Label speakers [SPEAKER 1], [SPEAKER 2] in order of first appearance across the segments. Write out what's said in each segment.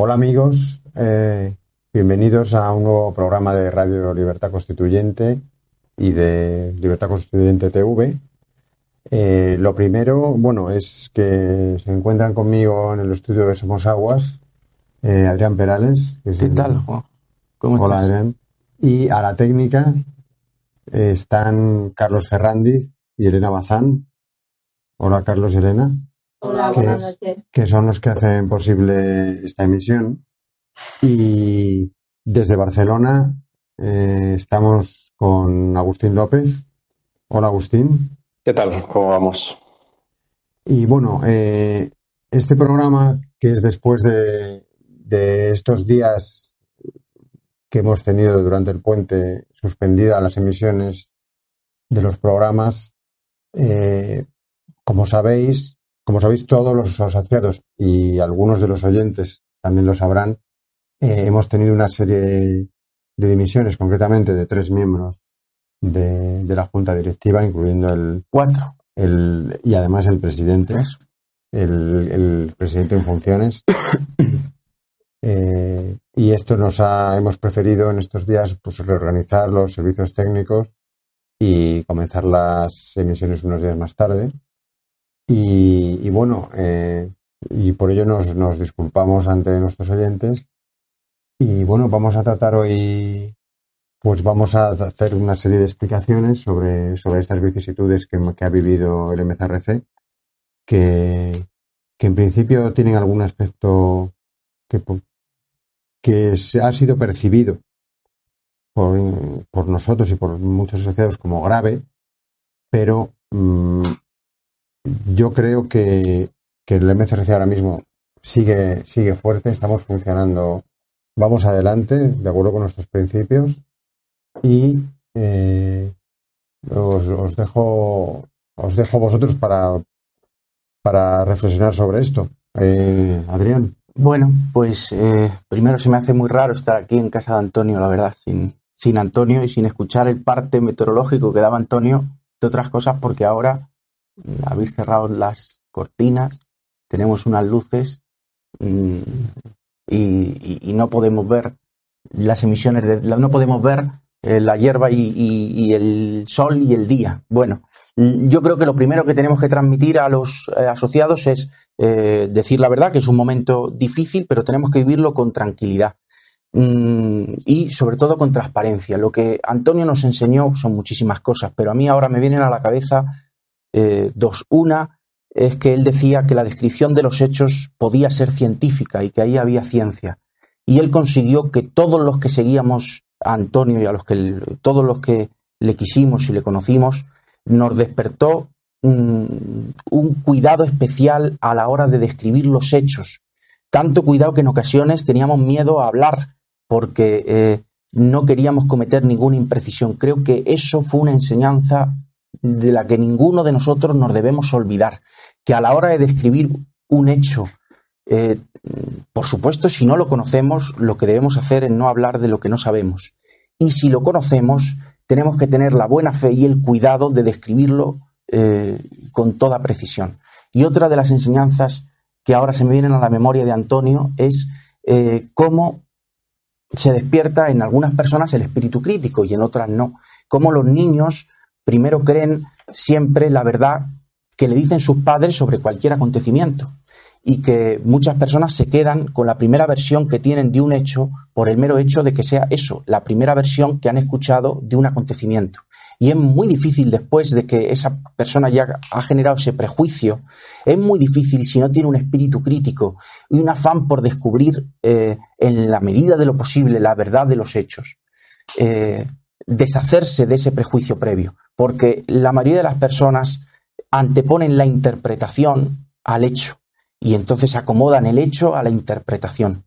[SPEAKER 1] Hola amigos, eh, bienvenidos a un nuevo programa de Radio Libertad Constituyente y de Libertad Constituyente TV. Eh, lo primero, bueno, es que se encuentran conmigo en el estudio de Somos Aguas eh, Adrián Perales.
[SPEAKER 2] Que ¿Qué tal, Juan?
[SPEAKER 1] ¿Cómo estás? Hola, Adrián. Y a la técnica están Carlos Ferrandiz y Elena Bazán. Hola, Carlos y Elena.
[SPEAKER 3] Hola, buenas noches.
[SPEAKER 1] Que son los que hacen posible esta emisión. Y desde Barcelona eh, estamos con Agustín López. Hola, Agustín.
[SPEAKER 4] ¿Qué tal? ¿Cómo vamos?
[SPEAKER 1] Y bueno, eh, este programa, que es después de, de estos días que hemos tenido durante el puente suspendida las emisiones de los programas, eh, como sabéis, como sabéis todos los asociados y algunos de los oyentes también lo sabrán, eh, hemos tenido una serie de dimisiones, concretamente de tres miembros de, la Junta Directiva, incluyendo el...
[SPEAKER 2] Cuatro.
[SPEAKER 1] El, y además el presidente. El, el, presidente en funciones. Eh, y esto nos ha, hemos preferido en estos días pues reorganizar los servicios técnicos y comenzar las emisiones unos días más tarde. Y, bueno, eh, y por ello nos, nos disculpamos ante nuestros oyentes. Y bueno, vamos a tratar hoy, pues vamos a hacer una serie de explicaciones sobre, sobre estas vicisitudes que, ha vivido el MCRC, que, que en principio tienen algún aspecto que, que ha sido percibido por, nosotros y por muchos asociados como grave, pero mm, yo creo que, el MCRC ahora mismo sigue, sigue fuerte, estamos funcionando, vamos adelante, de acuerdo con nuestros principios, y eh, os, dejo os dejo vosotros para, para reflexionar sobre esto. Eh, Adrián.
[SPEAKER 2] Bueno, pues eh, primero se me hace muy raro estar aquí en casa de Antonio, la verdad, sin, sin Antonio y sin escuchar el parte meteorológico que daba Antonio, de otras cosas, porque ahora habéis cerrado las cortinas, tenemos unas luces mm, y, no podemos ver las emisiones, de, no podemos ver eh, la hierba y, el sol y el día. Bueno, yo creo que lo primero que tenemos que transmitir a los eh, asociados es eh, decir la verdad, que es un momento difícil, pero tenemos que vivirlo con tranquilidad mm, y sobre todo con transparencia. Lo que Antonio nos enseñó son muchísimas cosas, pero a mí ahora me vienen a la cabeza eh. Una es que él decía que la descripción de los hechos podía ser científica y que ahí había ciencia. Y él consiguió que todos los que seguíamos a Antonio y a los que todos los que le quisimos y le conocimos, nos despertó un, cuidado especial a la hora de describir los hechos. Tanto cuidado que en ocasiones teníamos miedo a hablar porque eh, no queríamos cometer ninguna imprecisión. Creo que eso fue una enseñanza de la que ninguno de nosotros nos debemos olvidar. Que a la hora de describir un hecho, eh, por supuesto, si no lo conocemos, lo que debemos hacer es no hablar de lo que no sabemos. Y si lo conocemos, tenemos que tener la buena fe y el cuidado de describirlo eh, con toda precisión. Y otra de las enseñanzas que ahora se me vienen a la memoria de Antonio es eh, cómo se despierta en algunas personas el espíritu crítico y en otras no. Cómo los niños primero creen siempre la verdad que le dicen sus padres sobre cualquier acontecimiento y que muchas personas se quedan con la primera versión que tienen de un hecho por el mero hecho de que sea eso, la primera versión que han escuchado de un acontecimiento. y es muy difícil después de que esa persona ya ha generado ese prejuicio, es muy difícil si no tiene un espíritu crítico y un afán por descubrir eh, en la medida de lo posible la verdad de los hechos, eh, deshacerse de ese prejuicio previo, porque la mayoría de las personas anteponen la interpretación al hecho y entonces acomodan el hecho a la interpretación.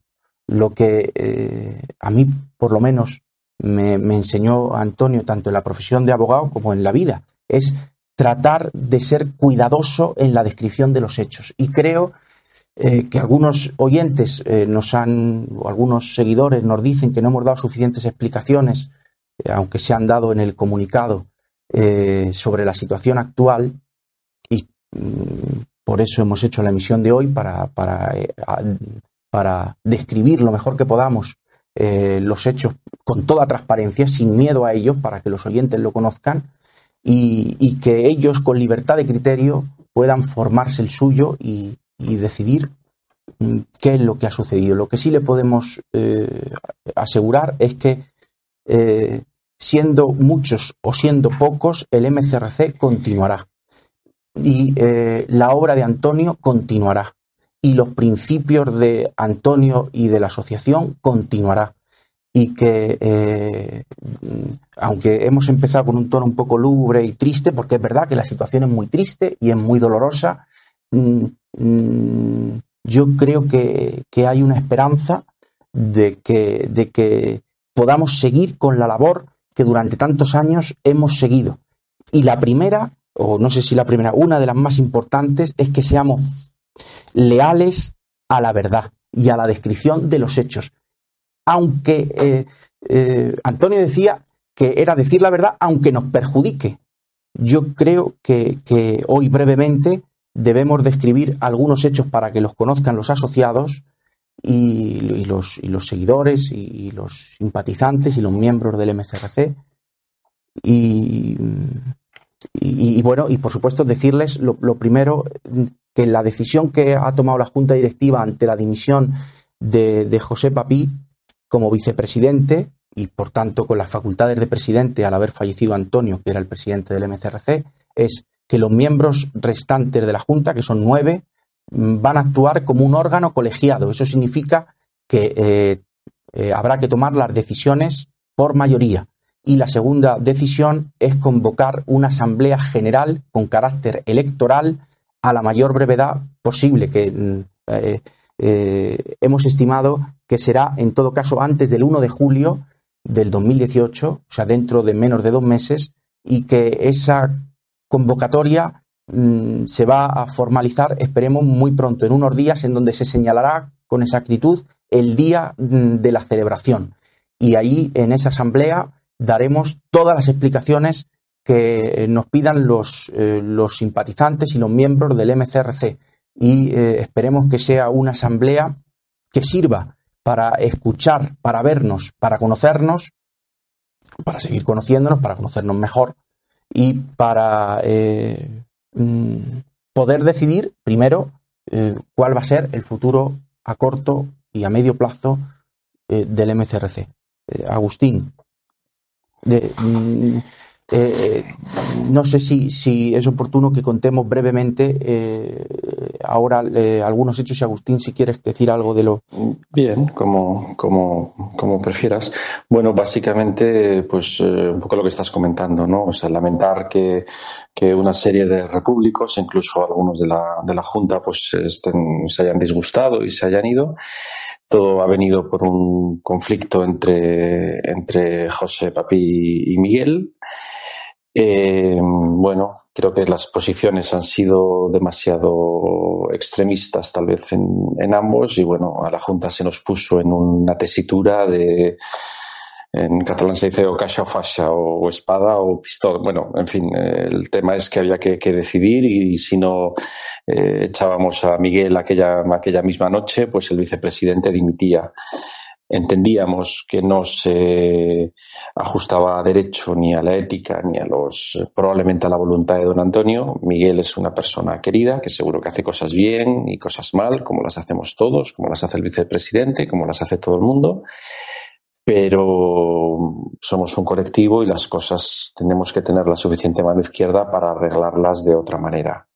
[SPEAKER 2] Lo que eh, a mí, por lo menos, me, enseñó Antonio, tanto en la profesión de abogado como en la vida, es tratar de ser cuidadoso en la descripción de los hechos. Y creo eh, que algunos oyentes eh, nos han, o algunos seguidores nos dicen que no hemos dado suficientes explicaciones, aunque se han dado en el comunicado, sobre la situación actual. Y mm, por eso hemos hecho la emisión de hoy, para, para, eh, para describir lo mejor que podamos eh, los hechos con toda transparencia, sin miedo a ellos, para que los oyentes lo conozcan y, que ellos, con libertad de criterio, puedan formarse el suyo y, decidir mm, qué es lo que ha sucedido. Lo que sí le podemos eh, asegurar es que, siendo muchos o siendo pocos, el MCRC continuará. Y eh, la obra de Antonio continuará. Y los principios de Antonio y de la asociación continuará. Y que eh, aunque hemos empezado con un tono un poco lúgubre y triste porque es verdad que la situación es muy triste y es muy dolorosa mm, mm, yo creo que, que, hay una esperanza de que, de que podamos seguir con la labor que durante tantos años hemos seguido y la primera o no sé si la primera, una de las más importantes es que seamos leales a la verdad y a la descripción de los hechos. Aunque eh, eh, Antonio decía que era decir la verdad aunque nos perjudique. Yo creo que, hoy brevemente debemos describir algunos hechos para que los conozcan los asociados y, los, los, seguidores y, los simpatizantes y los miembros del MSRC. Y y, bueno, y por supuesto decirles lo, primero, que la decisión que ha tomado la Junta Directiva ante la dimisión de, José Papí como vicepresidente y por tanto con las facultades de presidente al haber fallecido Antonio, que era el presidente del MCRC, es que los miembros restantes de la Junta, que son nueve, van a actuar como un órgano colegiado. Eso significa que eh, eh, habrá que tomar las decisiones por mayoría y la segunda decisión es convocar una asamblea general con carácter electoral a la mayor brevedad posible, que mm, eh, hemos estimado que será en todo caso antes del 1 de julio del 2018, o sea, dentro de menos de dos meses, y que esa convocatoria mm, se va a formalizar, esperemos, muy pronto, en unos días, en donde se señalará con exactitud el día mm, de la celebración. Y ahí, en esa asamblea, daremos todas las explicaciones que nos pidan los, eh, los simpatizantes y los miembros del MCRC y eh, esperemos que sea una asamblea que sirva para escuchar, para vernos, para conocernos, para seguir conociéndonos, para conocernos mejor y para eh, mm, poder decidir primero cuál va a ser el futuro a corto y a medio plazo del MCRC. Agustín, Mm, eh, no sé si, si, es oportuno que contemos brevemente eh, ahora eh, algunos hechos y Agustín, si quieres decir algo de lo.
[SPEAKER 4] Bien, como, como, como prefieras. Bueno, básicamente, pues un poco lo que estás comentando, ¿no? O sea, lamentar que, que una serie de repúblicos, incluso algunos de la, de la Junta, pues estén, se hayan disgustado y se hayan ido. Todo ha venido por un conflicto entre, entre José Papi y Miguel. Eh, bueno, creo que las posiciones han sido demasiado extremistas tal vez en, en ambos y bueno, a la Junta se nos puso en una tesitura de en catalán se dice o caja o fascia, o, espada o pistola. Bueno, en fin, el tema es que había que, decidir y, si no eh, echábamos a Miguel aquella, aquella misma noche, pues el vicepresidente dimitía. Entendíamos que no se ajustaba a derecho ni a la ética ni a los probablemente a la voluntad de don Antonio. Miguel es una persona querida que seguro que hace cosas bien y cosas mal, como las hacemos todos, como las hace el vicepresidente, como las hace todo el mundo pero somos un colectivo y las cosas tenemos que tener la suficiente mano izquierda para arreglarlas de otra manera.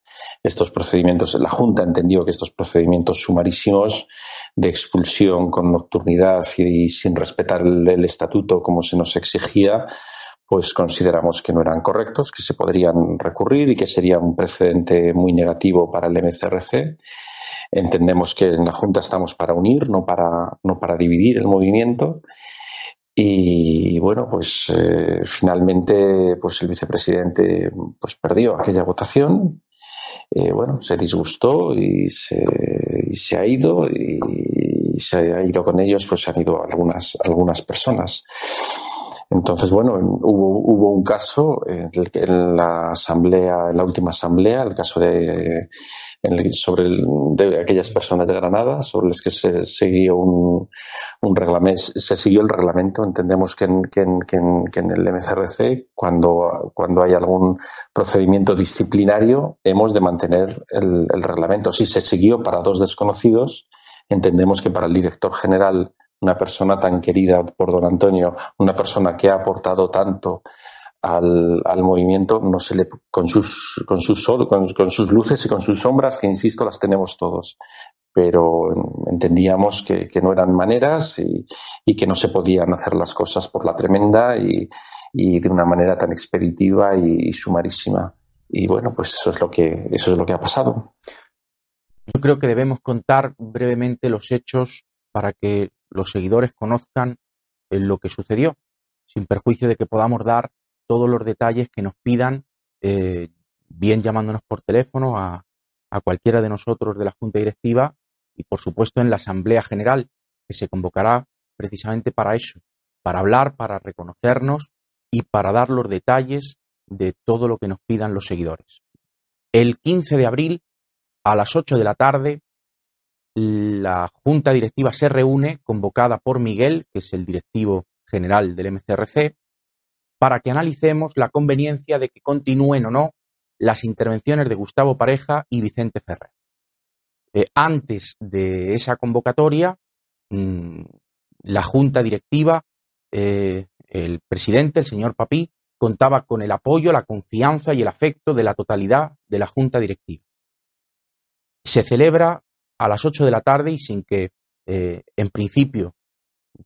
[SPEAKER 4] Estos procedimientos, la Junta entendió que estos procedimientos sumarísimos de expulsión con nocturnidad y, sin respetar el, estatuto como se nos exigía, pues consideramos que no eran correctos, que se podrían recurrir y que sería un precedente muy negativo para el MCRC. Entendemos que en la Junta estamos para unir, no para, no para dividir el movimiento. Y bueno, pues eh, finalmente pues el vicepresidente pues perdió aquella votación. Eh, bueno, se disgustó y se, y se ha ido y, se ha ido con ellos, pues se han ido algunas, algunas personas. Entonces, bueno, hubo, hubo un caso en, la asamblea, en la última asamblea, el caso de, sobre de aquellas personas de Granada, sobre las que se siguió un, un reglamento, se siguió el reglamento. Entendemos que en, que en, que en, el MCRC, cuando, cuando hay algún procedimiento disciplinario, hemos de mantener el, el reglamento. Si se siguió para dos desconocidos, entendemos que para el director general una persona tan querida por don Antonio, una persona que ha aportado tanto al, al movimiento, no se le, con sus, con sus con, sus luces y con sus sombras, que insisto, las tenemos todos. Pero entendíamos que, que no eran maneras y, y, que no se podían hacer las cosas por la tremenda y, y de una manera tan expeditiva y, y sumarísima. Y bueno, pues eso es lo que, eso es lo que ha pasado.
[SPEAKER 2] Yo creo que debemos contar brevemente los hechos para que los seguidores conozcan eh, lo que sucedió, sin perjuicio de que podamos dar todos los detalles que nos pidan, eh, bien llamándonos por teléfono a, a cualquiera de nosotros de la Junta Directiva y, por supuesto, en la Asamblea General, que se convocará precisamente para eso, para hablar, para reconocernos y para dar los detalles de todo lo que nos pidan los seguidores. El 15 de abril, a las 8 de la tarde, la junta directiva se reúne, convocada por Miguel, que es el directivo general del MCRC, para que analicemos la conveniencia de que continúen o no las intervenciones de Gustavo Pareja y Vicente Ferrer. Eh, antes de esa convocatoria, mmm, la junta directiva, eh, el presidente, el señor Papí, contaba con el apoyo, la confianza y el afecto de la totalidad de la junta directiva. Se celebra a las 8 de la tarde y sin que eh, en principio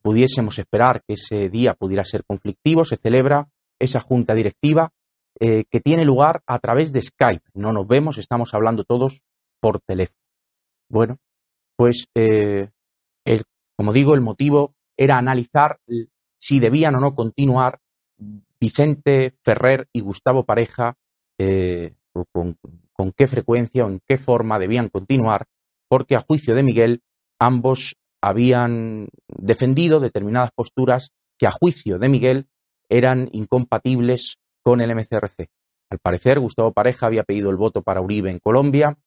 [SPEAKER 2] pudiésemos esperar que ese día pudiera ser conflictivo, se celebra esa junta directiva eh, que tiene lugar a través de Skype. No nos vemos, estamos hablando todos por teléfono. Bueno, pues eh, el, como digo, el motivo era analizar si debían o no continuar Vicente Ferrer y Gustavo Pareja, con qué frecuencia o en qué forma debían continuar porque a juicio de Miguel ambos habían defendido determinadas posturas que a juicio de Miguel eran incompatibles con el MCRC. Al parecer, Gustavo Pareja había pedido el voto para Uribe en Colombia,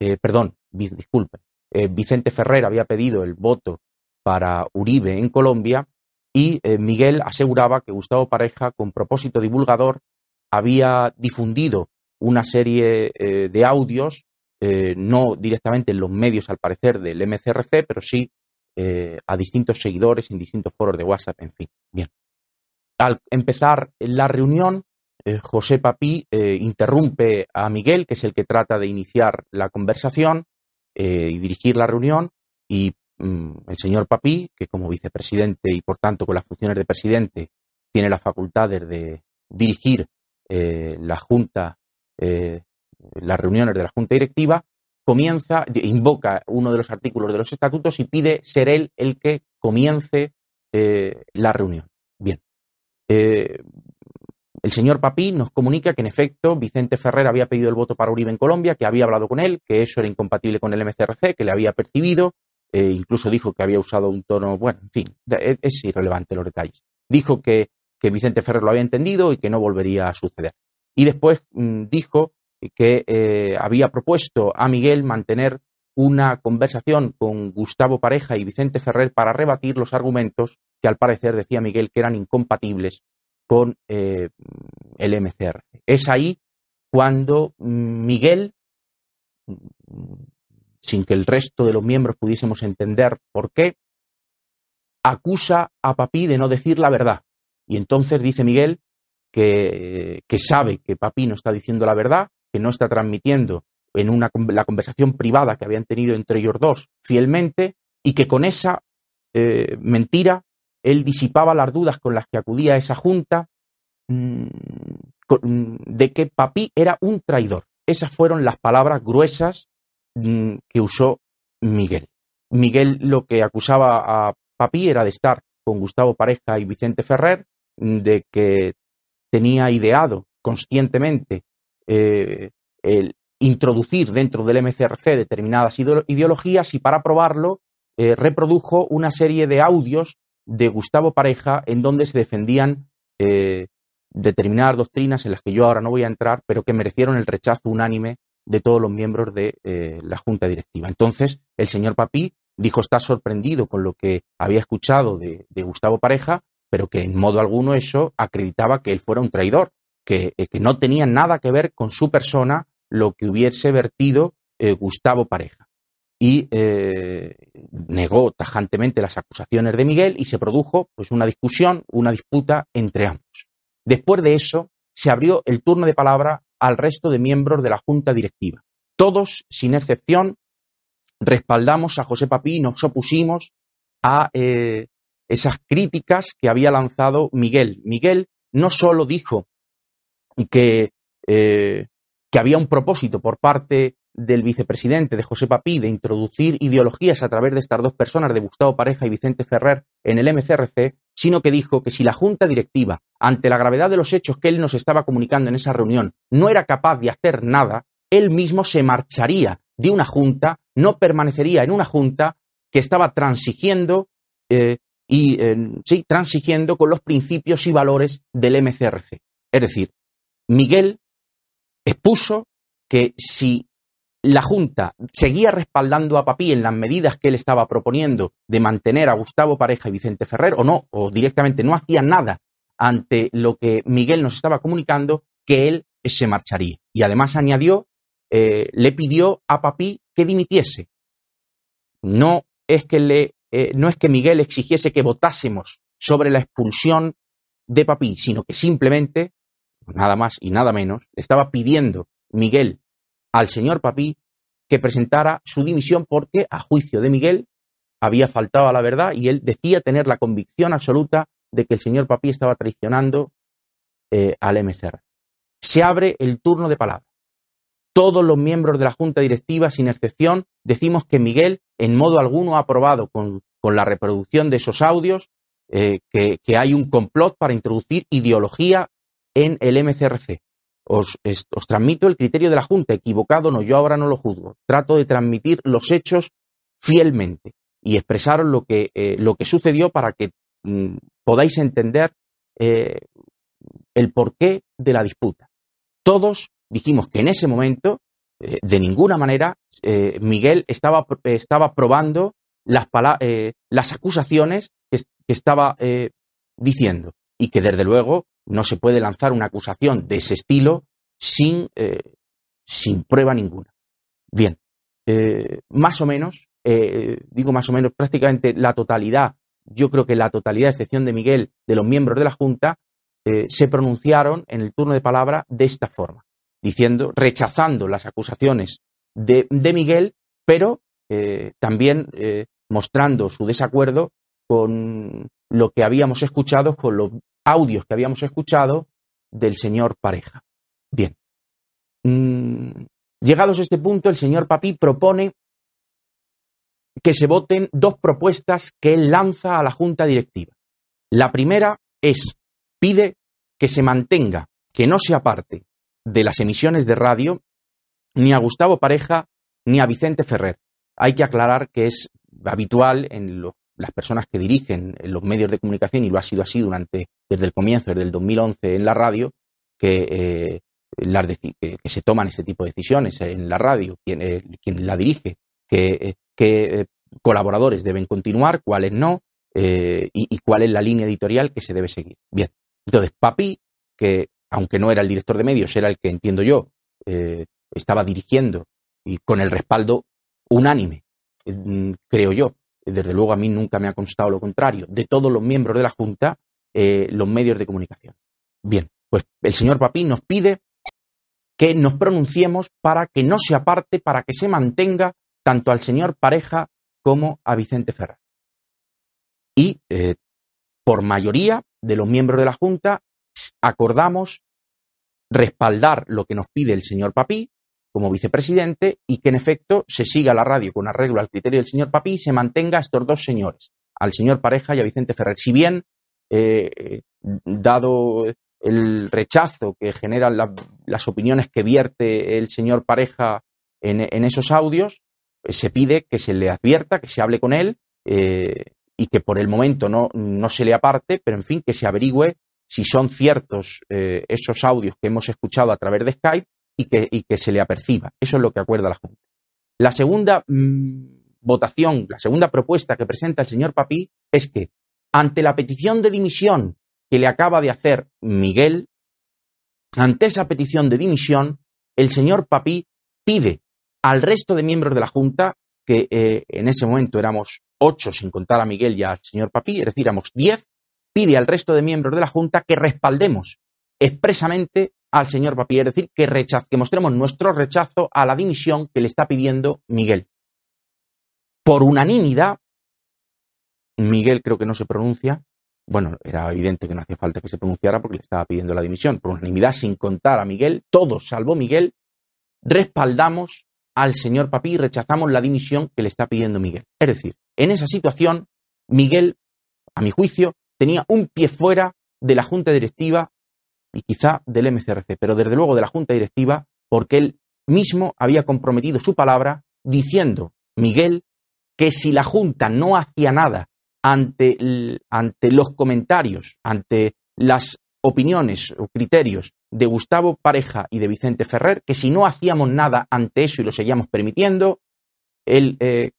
[SPEAKER 2] eh, perdón, disculpe, eh, Vicente Ferrer había pedido el voto para Uribe en Colombia y eh, Miguel aseguraba que Gustavo Pareja, con propósito divulgador, había difundido una serie de audios eh, no directamente en los medios, al parecer, del MCRC, pero sí eh, a distintos seguidores en distintos foros de WhatsApp, en fin. Bien. Al empezar la reunión, eh, José Papí interrumpe a Miguel, que es el que trata de iniciar la conversación y dirigir la reunión, y mm, el señor Papí, que como vicepresidente y por tanto con las funciones de presidente tiene la facultad de dirigir la Junta las reuniones de la Junta Directiva, comienza, invoca uno de los artículos de los estatutos y pide ser él el que comience eh, la reunión. Bien. Eh, el señor Papí nos comunica que, en efecto, Vicente Ferrer había pedido el voto para Uribe en Colombia, que había hablado con él, que eso era incompatible con el MCRC, que le había percibido, eh, incluso dijo que había usado un tono, bueno, en fin, es, es irrelevante los detalles. Dijo que, que, Vicente Ferrer lo había entendido y que no volvería a suceder. Y después mmm, dijo que eh, había propuesto a Miguel mantener una conversación con Gustavo Pareja y Vicente Ferrer para rebatir los argumentos que al parecer decía Miguel que eran incompatibles con eh, el MCR. Es ahí cuando Miguel, sin que el resto de los miembros pudiésemos entender por qué, acusa a Papí de no decir la verdad. Y entonces dice Miguel que, que sabe que Papi no está diciendo la verdad, que no está transmitiendo en una, la conversación privada que habían tenido entre ellos dos fielmente y que con esa eh, mentira él disipaba las dudas con las que acudía a esa junta mmm, de que Papi era un traidor. Esas fueron las palabras gruesas mmm, que usó Miguel. Miguel lo que acusaba a Papi era de estar con Gustavo Pareja y Vicente Ferrer, de que tenía ideado conscientemente eh, el introducir dentro del MCRC determinadas ideologías y para probarlo eh, reprodujo una serie de audios de Gustavo Pareja en donde se defendían eh, determinadas doctrinas en las que yo ahora no voy a entrar, pero que merecieron el rechazo unánime de todos los miembros de la Junta Directiva. Entonces, el señor Papí dijo estar sorprendido con lo que había escuchado de Gustavo Pareja, pero que en modo alguno eso acreditaba que él fuera un traidor, que, eh, que no tenía nada que ver con su persona lo que hubiese vertido eh, Gustavo Pareja. Y eh, negó tajantemente las acusaciones de Miguel y se produjo pues, una discusión, una disputa entre ambos. Después de eso, se abrió el turno de palabra al resto de miembros de la Junta Directiva. Todos, sin excepción, respaldamos a José Papí y nos opusimos a esas críticas que había lanzado Miguel. Miguel no solo dijo que, eh, que había un propósito por parte del vicepresidente de José Papí de introducir ideologías a través de estas dos personas, de Gustavo Pareja y Vicente Ferrer, en el MCRC, sino que dijo que si la Junta Directiva, ante la gravedad de los hechos que él nos estaba comunicando en esa reunión, no era capaz de hacer nada, él mismo se marcharía de una Junta, no permanecería en una Junta que estaba transigiendo eh, y eh, sí, transigiendo con los principios y valores del MCRC. Es decir, Miguel expuso que si la Junta seguía respaldando a Papí en las medidas que él estaba proponiendo de mantener a Gustavo Pareja y Vicente Ferrer, o no, o directamente no hacía nada ante lo que Miguel nos estaba comunicando, que él se marcharía. Y además añadió, eh, le pidió a Papí que dimitiese. No es que, le, eh, no es que Miguel exigiese que votásemos sobre la expulsión de Papí, sino que simplemente, nada más y nada menos, estaba pidiendo Miguel al señor Papí que presentara su dimisión porque, a juicio de Miguel, había faltado a la verdad y él decía tener la convicción absoluta de que el señor Papí estaba traicionando eh, al MCR. Se abre el turno de palabra. Todos los miembros de la Junta Directiva, sin excepción, decimos que Miguel en modo alguno ha aprobado con, con la reproducción de esos audios eh, que, que hay un complot para introducir ideología en el MCRC. Os, transmito el criterio de la Junta, equivocado no, yo ahora no lo juzgo. Trato de transmitir los hechos fielmente y expresaros lo que, eh, lo que sucedió para que mm, podáis entender eh, el porqué de la disputa. Todos dijimos que en ese momento, eh, de ninguna manera, Miguel estaba, estaba probando las, las acusaciones que estaba diciendo y que desde luego no se puede lanzar una acusación de ese estilo sin, eh, sin prueba ninguna. Bien, eh, más o menos, eh, digo más o menos, prácticamente la totalidad, yo creo que la totalidad, a excepción de Miguel, de los miembros de la Junta, se pronunciaron en el turno de palabra de esta forma, diciendo, rechazando las acusaciones de, de Miguel, pero también mostrando su desacuerdo con lo que habíamos escuchado, con los audios que habíamos escuchado del señor Pareja. Bien. Mm, llegados a este punto, el señor Papí propone que se voten dos propuestas que él lanza a la Junta Directiva. La primera es, pide que se mantenga, que no se aparte de las emisiones de radio ni a Gustavo Pareja ni a Vicente Ferrer. Hay que aclarar que es habitual en los las personas que dirigen los medios de comunicación, y lo ha sido así durante, desde el comienzo, desde el 2011 en la radio, que, eh, las que, se toman este tipo de decisiones en la radio, quien, eh, quien la dirige, que eh, colaboradores deben continuar, cuáles no, y, y, cuál es la línea editorial que se debe seguir. Bien, entonces Papi, que aunque no era el director de medios, era el que entiendo yo, estaba dirigiendo y con el respaldo unánime, creo yo, desde luego a mí nunca me ha constado lo contrario, de todos los miembros de la Junta, eh, los medios de comunicación. Bien, pues el señor Papí nos pide que nos pronunciemos para que no se aparte, para que se mantenga tanto al señor Pareja como a Vicente Ferrer. Y eh, por mayoría de los miembros de la Junta acordamos respaldar lo que nos pide el señor Papí como vicepresidente y que en efecto se siga la radio con arreglo al criterio del señor Papí y se mantenga a estos dos señores, al señor Pareja y a Vicente Ferrer. Si bien, eh, dado el rechazo que generan las opiniones que vierte el señor Pareja en, esos audios, se pide que se le advierta, que se hable con él eh, y que por el momento no, no se le aparte, pero en fin, que se averigüe si son ciertos eh, esos audios que hemos escuchado a través de Skype y que, que se le aperciba. Eso es lo que acuerda la Junta. La segunda mm, votación, la segunda propuesta que presenta el señor Papí es que ante la petición de dimisión que le acaba de hacer Miguel, ante esa petición de dimisión, el señor Papí pide al resto de miembros de la Junta, que eh, en ese momento éramos ocho sin contar a Miguel y al señor Papí, es decir, éramos diez, pide al resto de miembros de la Junta que respaldemos expresamente al señor Papi, es decir, que, que mostremos nuestro rechazo a la dimisión que le está pidiendo Miguel. Por unanimidad, Miguel creo que no se pronuncia, bueno, era evidente que no hacía falta que se pronunciara porque le estaba pidiendo la dimisión, por unanimidad, sin contar a Miguel, todos, salvo Miguel, respaldamos al señor Papi y rechazamos la dimisión que le está pidiendo Miguel. Es decir, en esa situación, Miguel, a mi juicio, tenía un pie fuera de la junta directiva y quizá del MCRC, pero desde luego de la Junta Directiva, porque él mismo había comprometido su palabra diciendo, Miguel, que si la Junta no hacía nada ante, ante los comentarios, ante las opiniones o criterios de Gustavo Pareja y de Vicente Ferrer, que si no hacíamos nada ante eso y lo seguíamos permitiendo, él eh,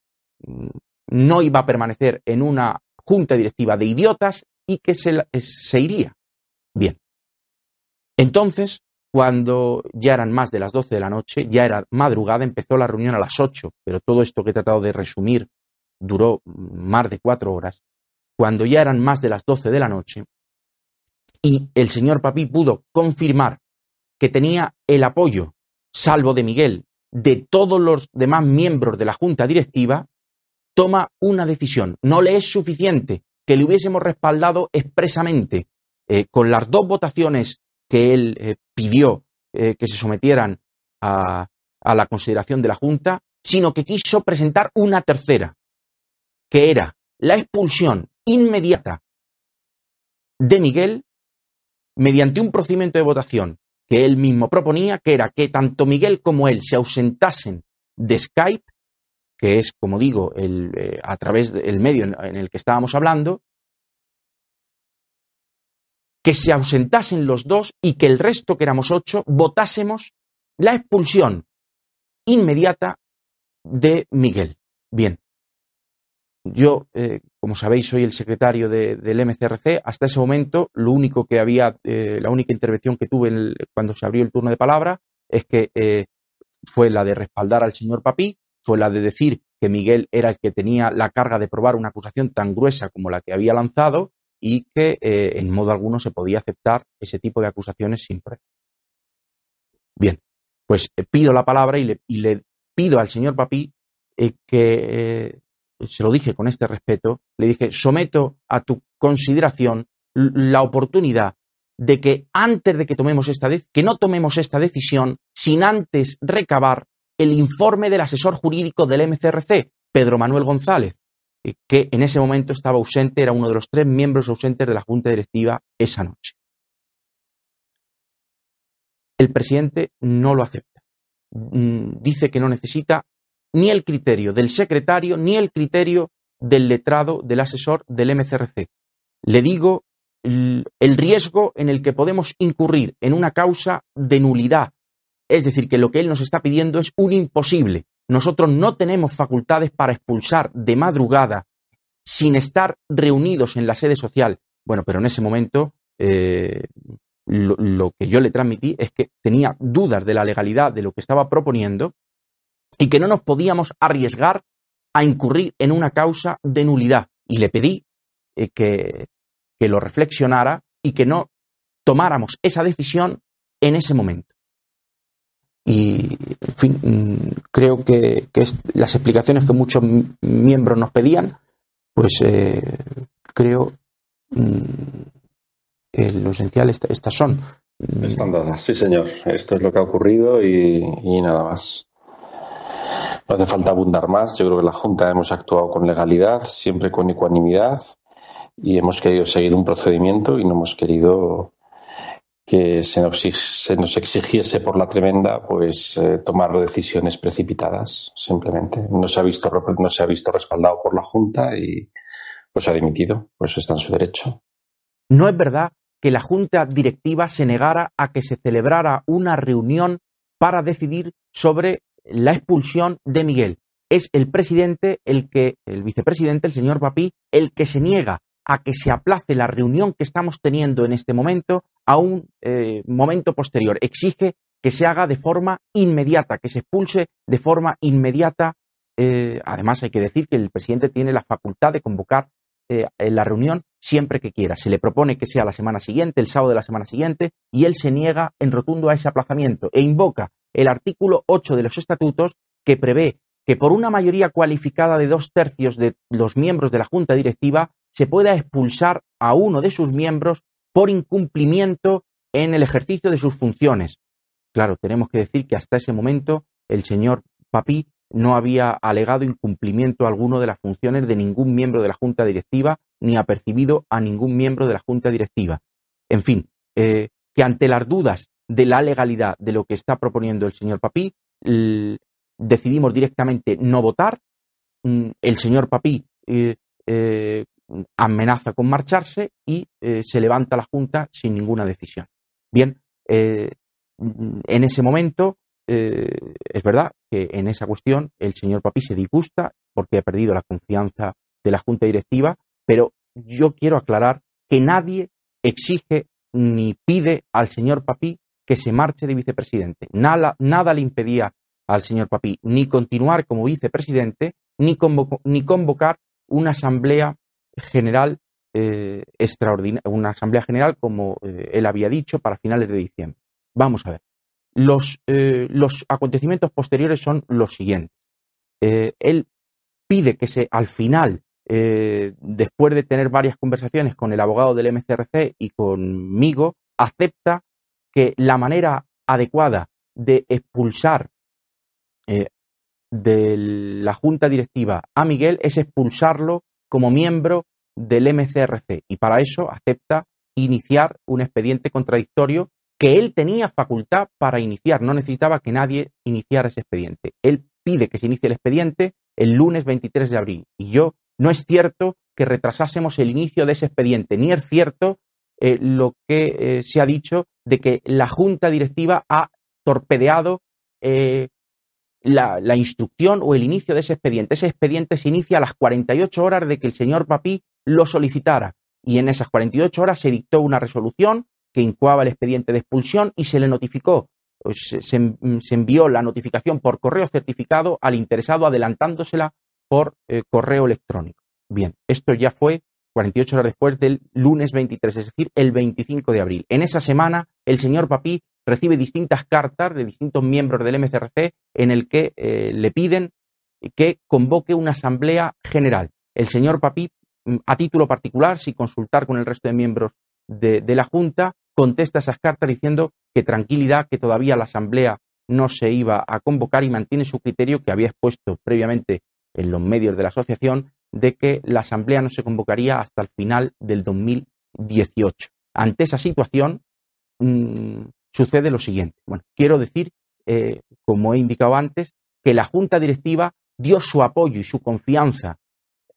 [SPEAKER 2] no iba a permanecer en una junta directiva de idiotas y que se, se iría. Bien, entonces, cuando ya eran más de las 12 de la noche, ya era madrugada, empezó la reunión a las 8, pero todo esto que he tratado de resumir duró más de cuatro horas. Cuando ya eran más de las 12 de la noche, y el señor Papí pudo confirmar que tenía el apoyo, salvo de Miguel, de todos los demás miembros de la Junta Directiva, toma una decisión. No le es suficiente que le hubiésemos respaldado expresamente eh, con las dos votaciones que él eh, pidió eh, que se sometieran a, a la consideración de la Junta, sino que quiso presentar una tercera, que era la expulsión inmediata de Miguel mediante un procedimiento de votación que él mismo proponía, que era que tanto Miguel como él se ausentasen de Skype, que es, como digo, el, eh, a través del medio en, el que estábamos hablando, que se ausentasen los dos y que el resto, que éramos ocho, votásemos la expulsión inmediata de Miguel. Bien. Yo, eh, como sabéis, soy el secretario del MCRC. Hasta ese momento, lo único que había, eh, la única intervención que tuve cuando se abrió el turno de palabra es que eh, fue la de respaldar al señor Papí, fue la de decir que Miguel era el que tenía la carga de probar una acusación tan gruesa como la que había lanzado y que eh, en modo alguno se podía aceptar ese tipo de acusaciones sin prueba. Bien, pues eh, pido la palabra y le, pido al señor Papí eh, que, se lo dije con este respeto, le dije, someto a tu consideración la oportunidad de que antes de que tomemos esta que no tomemos esta decisión sin antes recabar el informe del asesor jurídico del MCRC, Pedro Manuel González, que en ese momento estaba ausente, era uno de los tres miembros ausentes de la Junta Directiva esa noche. El presidente no lo acepta. Mm, dice que no necesita ni el criterio del secretario ni el criterio del letrado, del asesor del MCRC. Le digo el riesgo en el que podemos incurrir en una causa de nulidad. Es decir, que lo que él nos está pidiendo es un imposible. Nosotros no tenemos facultades para expulsar de madrugada sin estar reunidos en la sede social. Bueno, pero en ese momento eh, lo, que yo le transmití es que tenía dudas de la legalidad de lo que estaba proponiendo y que no nos podíamos arriesgar a incurrir en una causa de nulidad. Y le pedí eh, que, que lo reflexionara y que no tomáramos esa decisión en ese momento. Y, en fin, mm, creo que, las explicaciones que muchos miembros nos pedían, pues eh, creo mm, que lo esencial estas son.
[SPEAKER 4] Están dadas, sí señor. Esto es lo que ha ocurrido y, y nada más. No hace falta abundar más. Yo creo que la Junta hemos actuado con legalidad, siempre con ecuanimidad y hemos querido seguir un procedimiento y no hemos querido que se nos, se nos exigiese por la tremenda pues eh, tomar decisiones precipitadas simplemente. No se ha visto no se ha visto respaldado por la junta y pues ha dimitido pues está en su derecho.
[SPEAKER 2] No es verdad que la junta directiva se negara a que se celebrara una reunión para decidir sobre la expulsión de Miguel. Es el presidente el que el vicepresidente el señor Papí el que se niega a que se aplace la reunión que estamos teniendo en este momento a un eh, momento posterior. Exige que se haga de forma inmediata, que se expulse de forma inmediata. Eh, además, hay que decir que el presidente tiene la facultad de convocar eh, la reunión siempre que quiera. Se le propone que sea la semana siguiente, el sábado de la semana siguiente, y él se niega en rotundo a ese aplazamiento e invoca el artículo 8 de los estatutos que prevé que por una mayoría cualificada de dos tercios de los miembros de la Junta Directiva se pueda expulsar a uno de sus miembros por incumplimiento en el ejercicio de sus funciones. Claro, tenemos que decir que hasta ese momento el señor Papí no había alegado incumplimiento alguno de las funciones de ningún miembro de la Junta Directiva ni ha percibido a ningún miembro de la Junta Directiva. En fin, eh, que ante las dudas de la legalidad de lo que está proponiendo el señor Papí, decidimos directamente no votar. Mm, el señor Papí eh, eh, amenaza con marcharse y eh, se levanta la Junta sin ninguna decisión. Bien, eh, en ese momento eh, es verdad que en esa cuestión el señor Papi se disgusta porque ha perdido la confianza de la Junta Directiva, pero yo quiero aclarar que nadie exige ni pide al señor Papi que se marche de vicepresidente. Nada, nada le impedía al señor Papi ni continuar como vicepresidente ni convocar una asamblea general eh, extraordinaria, una asamblea general, como eh, él había dicho, para finales de diciembre. Vamos a ver. Los, eh, los acontecimientos posteriores son los siguientes. él pide que se, al final, después de tener varias conversaciones con el abogado del MCRC y conmigo, acepta que la manera adecuada de expulsar de la junta directiva a Miguel es expulsarlo como miembro del MCRC y para eso acepta iniciar un expediente contradictorio que él tenía facultad para iniciar, no necesitaba que nadie iniciara ese expediente. Él pide que se inicie el expediente el lunes 23 de abril y yo no es cierto que retrasásemos el inicio de ese expediente, ni es cierto eh, lo que eh, se ha dicho de que la junta directiva ha torpedeado eh, la, instrucción o el inicio de ese expediente. Ese expediente se inicia a las 48 horas de que el señor Papí lo solicitara y en esas 48 horas se dictó una resolución que incoaba el expediente de expulsión y se le notificó, pues, se, envió la notificación por correo certificado al interesado adelantándosela por eh, correo electrónico. Bien, esto ya fue 48 horas después del lunes 23, es decir, el 25 de abril. En esa semana, el señor Papí recibe distintas cartas de distintos miembros del MCRC en el que eh, le piden que convoque una asamblea general. El señor Papí, mm, a título particular, sin consultar con el resto de miembros de, la Junta, contesta esas cartas diciendo que tranquilidad, que todavía la asamblea no se iba a convocar y mantiene su criterio que había expuesto previamente en los medios de la asociación de que la asamblea no se convocaría hasta el final del 2018. Ante esa situación, mm, sucede lo siguiente. Bueno, quiero decir, eh, como he indicado antes, que la Junta Directiva dio su apoyo y su confianza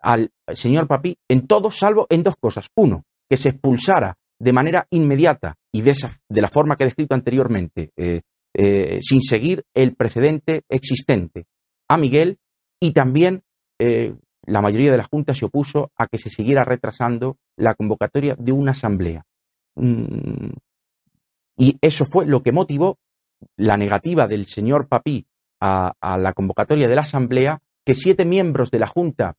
[SPEAKER 2] al señor Papí en todo, salvo en dos cosas. Uno, que se expulsara de manera inmediata y de, la forma que he descrito anteriormente, eh, eh, sin seguir el precedente existente a Miguel, y también la mayoría de la Junta se opuso a que se siguiera retrasando la convocatoria de una asamblea. Mm, y eso fue lo que motivó la negativa del señor Papí a, la convocatoria de la Asamblea, que siete miembros de la Junta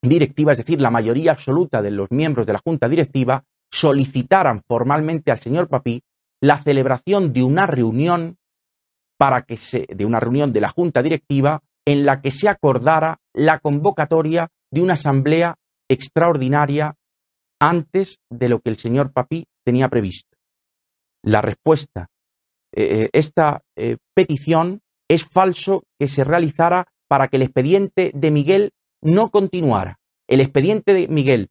[SPEAKER 2] directiva, es decir, la mayoría absoluta de los miembros de la junta directiva, solicitaran formalmente al señor Papí la celebración de una reunión para que se, de una reunión de la junta directiva en la que se acordara la convocatoria de una asamblea extraordinaria antes de lo que el señor Papí tenía previsto. La respuesta, eh, eh, esta eh, petición es falso que se realizara para que el expediente de Miguel no continuara. El expediente de Miguel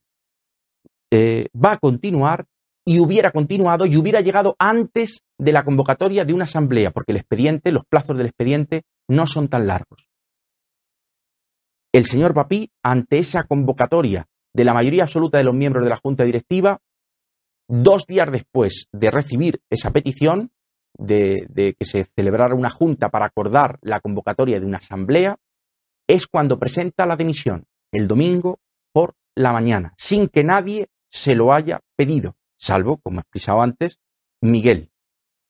[SPEAKER 2] va a continuar y hubiera continuado y hubiera llegado antes de la convocatoria de una asamblea, porque el expediente, los plazos del expediente no son tan largos. El señor Papí, ante esa convocatoria de la mayoría absoluta de los miembros de la Junta Directiva, dos días después de recibir esa petición, de, que se celebrara una junta para acordar la convocatoria de una asamblea, es cuando presenta la dimisión, el domingo por la mañana, sin que nadie se lo haya pedido salvo, como he explicado antes, Miguel.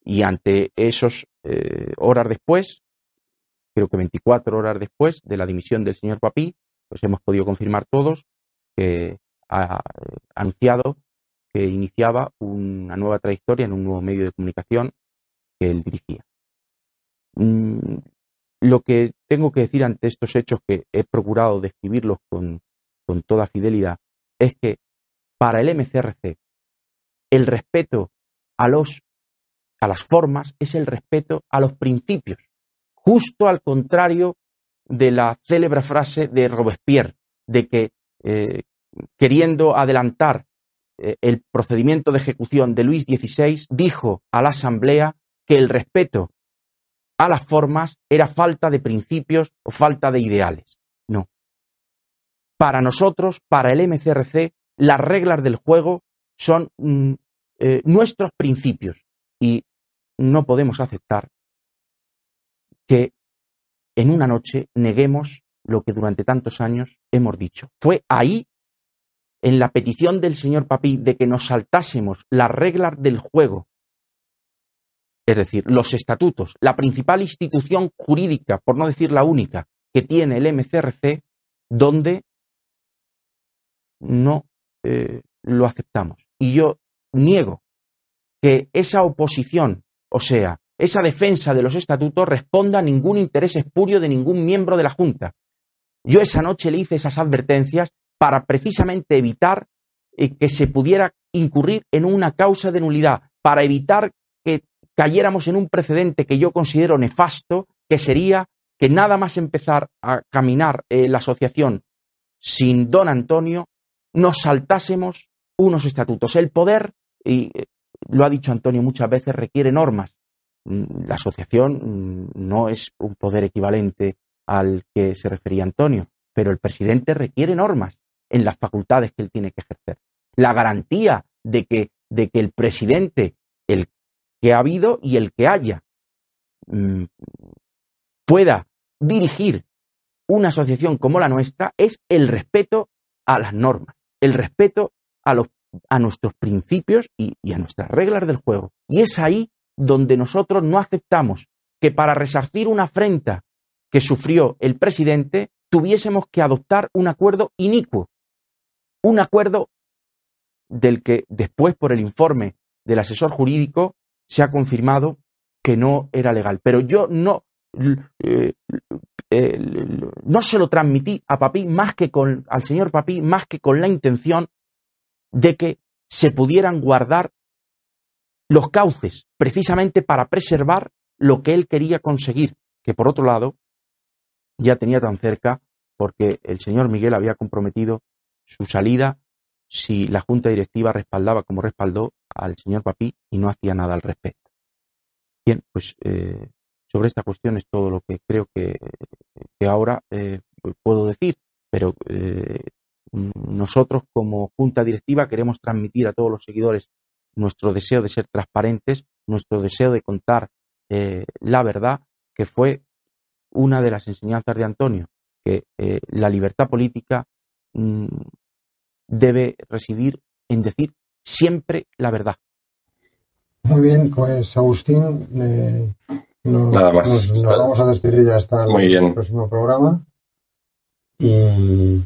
[SPEAKER 2] Y ante esos eh, horas después, creo que 24 horas después de la dimisión del señor Papí, pues hemos podido confirmar todos que ha anunciado que iniciaba una nueva trayectoria en un nuevo medio de comunicación que él dirigía. Mm, lo que tengo que decir ante estos hechos, que he procurado describirlos con, con toda fidelidad, es que para el MCRC el respeto a los a las formas es el respeto a los principios, justo al contrario de la célebre frase de Robespierre, de que eh, queriendo adelantar el procedimiento de ejecución de Luis XVI, dijo a la Asamblea que el respeto a las formas era falta de principios o falta de ideales. No. Para nosotros, para el MCRC, las reglas del juego son mm, eh, nuestros principios y no podemos aceptar que en una noche neguemos lo que durante tantos años hemos dicho. Fue ahí, en la petición del señor Papí, de que nos saltásemos las reglas del juego, es decir, los estatutos, la principal institución jurídica, por no decir la única, que tiene el MCRC, donde no eh, lo aceptamos. Y yo niego que esa oposición, o sea, esa defensa de los estatutos responda a ningún interés espurio de ningún miembro de la Junta. Yo esa noche le hice esas advertencias para precisamente evitar eh, que se pudiera incurrir en una causa de nulidad, para evitar que cayéramos en un precedente que yo considero nefasto, que sería que nada más empezar a caminar eh, la asociación sin don Antonio, nos saltásemos unos estatutos. El poder, y eh, lo ha dicho Antonio muchas veces, requiere normas. Mm, la asociación mm, no es un poder equivalente al que se refería Antonio, pero el presidente requiere normas en las facultades que él tiene que ejercer. La garantía de que, de que el presidente, el que ha habido y el que haya, mm, pueda dirigir una asociación como la nuestra es el respeto a las normas, el respeto a los a nuestros principios y, a nuestras reglas del juego. Y es ahí donde nosotros no aceptamos que para resarcir una afrenta que sufrió el presidente tuviésemos que adoptar un acuerdo inicuo, un acuerdo del que después por el informe del asesor jurídico se ha confirmado que no era legal. Pero yo no, eh, no se lo transmití a Papí más que con, al señor Papí más que con la intención de que se pudieran guardar los cauces precisamente para preservar lo que él quería conseguir, que por otro lado ya tenía tan cerca porque el señor Miguel había comprometido su salida si la junta directiva respaldaba como respaldó al señor Papí y no hacía nada al respecto. Bien, pues eh, sobre esta cuestión es todo lo que creo que, ahora eh, puedo decir, pero eh, nosotros como junta directiva queremos transmitir a todos los seguidores nuestro deseo de ser transparentes, nuestro deseo de contar la verdad, que fue una de las enseñanzas de Antonio, que la libertad política mm, debe residir en decir siempre la verdad.
[SPEAKER 1] Muy bien, pues Agustín, eh, nos, vamos a despedir ya hasta el próximo programa. Y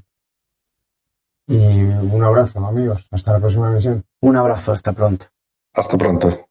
[SPEAKER 1] Y un abrazo, amigos. Hasta la próxima emisión.
[SPEAKER 2] Un abrazo, hasta pronto.
[SPEAKER 4] Hasta pronto.